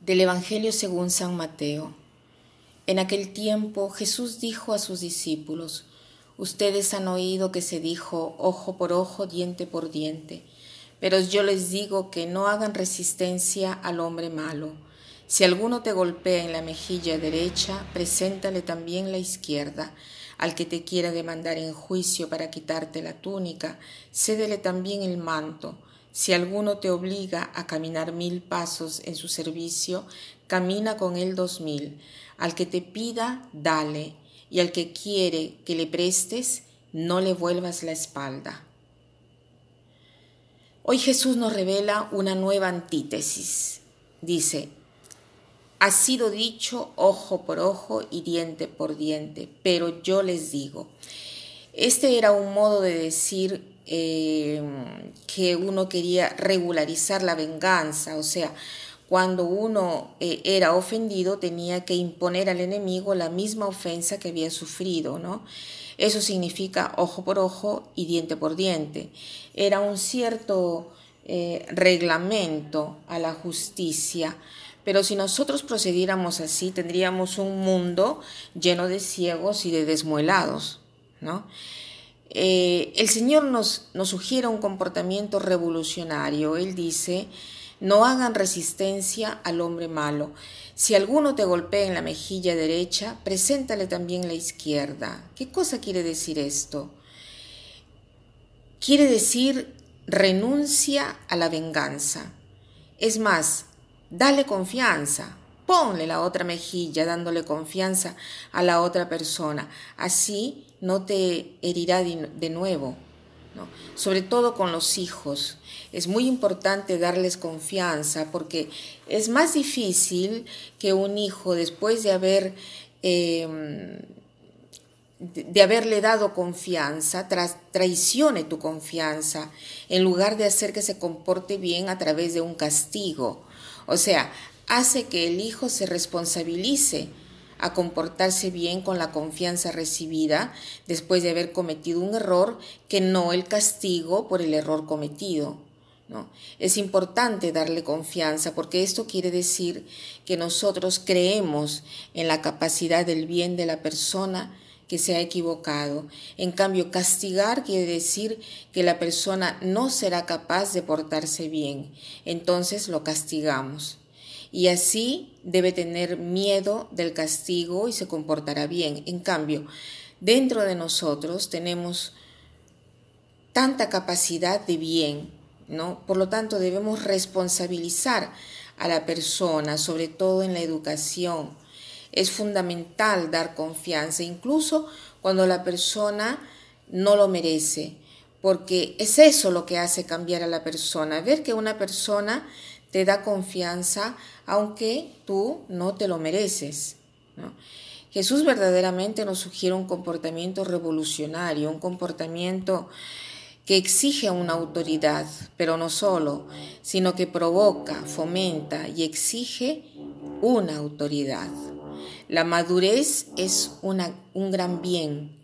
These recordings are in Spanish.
Del Evangelio según San Mateo. En aquel tiempo Jesús dijo a sus discípulos, Ustedes han oído que se dijo ojo por ojo, diente por diente, pero yo les digo que no hagan resistencia al hombre malo. Si alguno te golpea en la mejilla derecha, preséntale también la izquierda. Al que te quiera demandar en juicio para quitarte la túnica, cédele también el manto. Si alguno te obliga a caminar mil pasos en su servicio, camina con él dos mil. Al que te pida, dale, y al que quiere que le prestes, no le vuelvas la espalda. Hoy Jesús nos revela una nueva antítesis. Dice, ha sido dicho ojo por ojo y diente por diente, pero yo les digo, este era un modo de decir eh, que uno quería regularizar la venganza, o sea, cuando uno eh, era ofendido tenía que imponer al enemigo la misma ofensa que había sufrido, ¿no? Eso significa ojo por ojo y diente por diente. Era un cierto eh, reglamento a la justicia, pero si nosotros procediéramos así, tendríamos un mundo lleno de ciegos y de desmuelados, ¿no? Eh, el Señor nos, nos sugiere un comportamiento revolucionario. Él dice, no hagan resistencia al hombre malo. Si alguno te golpea en la mejilla derecha, preséntale también la izquierda. ¿Qué cosa quiere decir esto? Quiere decir renuncia a la venganza. Es más, dale confianza, ponle la otra mejilla dándole confianza a la otra persona. Así no te herirá de nuevo. Sobre todo con los hijos. Es muy importante darles confianza porque es más difícil que un hijo después de haber... Em, de haberle dado confianza, traicione tu confianza, en lugar de hacer que se comporte bien a través de un castigo. O sea, hace que el hijo se responsabilice a comportarse bien con la confianza recibida después de haber cometido un error que no el castigo por el error cometido. ¿no? Es importante darle confianza porque esto quiere decir que nosotros creemos en la capacidad del bien de la persona que se ha equivocado. En cambio, castigar quiere decir que la persona no será capaz de portarse bien. Entonces lo castigamos y así debe tener miedo del castigo y se comportará bien. En cambio, dentro de nosotros tenemos tanta capacidad de bien, ¿no? Por lo tanto, debemos responsabilizar a la persona, sobre todo en la educación. Es fundamental dar confianza, incluso cuando la persona no lo merece, porque es eso lo que hace cambiar a la persona, ver que una persona te da confianza aunque tú no te lo mereces. Jesús verdaderamente nos sugiere un comportamiento revolucionario, un comportamiento que exige una autoridad, pero no solo, sino que provoca, fomenta y exige una autoridad. La madurez es un gran bien,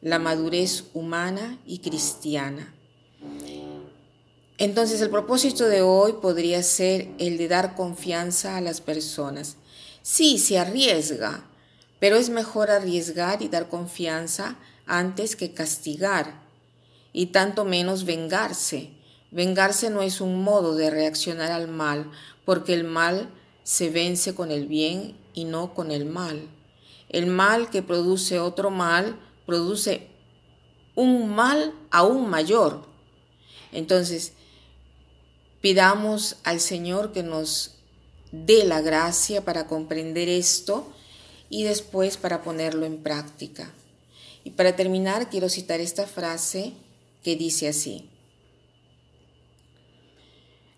la madurez humana y cristiana. Entonces el propósito de hoy podría ser el de dar confianza a las personas. Sí, se arriesga, pero es mejor arriesgar y dar confianza antes que castigar, y tanto menos vengarse. Vengarse no es un modo de reaccionar al mal, porque el mal se vence con el bien y no con el mal. El mal que produce otro mal produce un mal aún mayor. Entonces, Pidamos al Señor que nos dé la gracia para comprender esto y después para ponerlo en práctica. Y para terminar, quiero citar esta frase que dice así.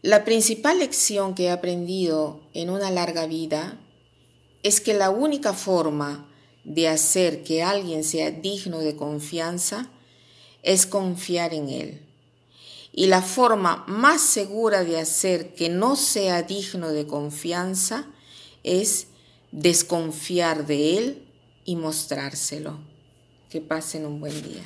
La principal lección que he aprendido en una larga vida es que la única forma de hacer que alguien sea digno de confianza es confiar en él. Y la forma más segura de hacer que no sea digno de confianza es desconfiar de él y mostrárselo. Que pasen un buen día.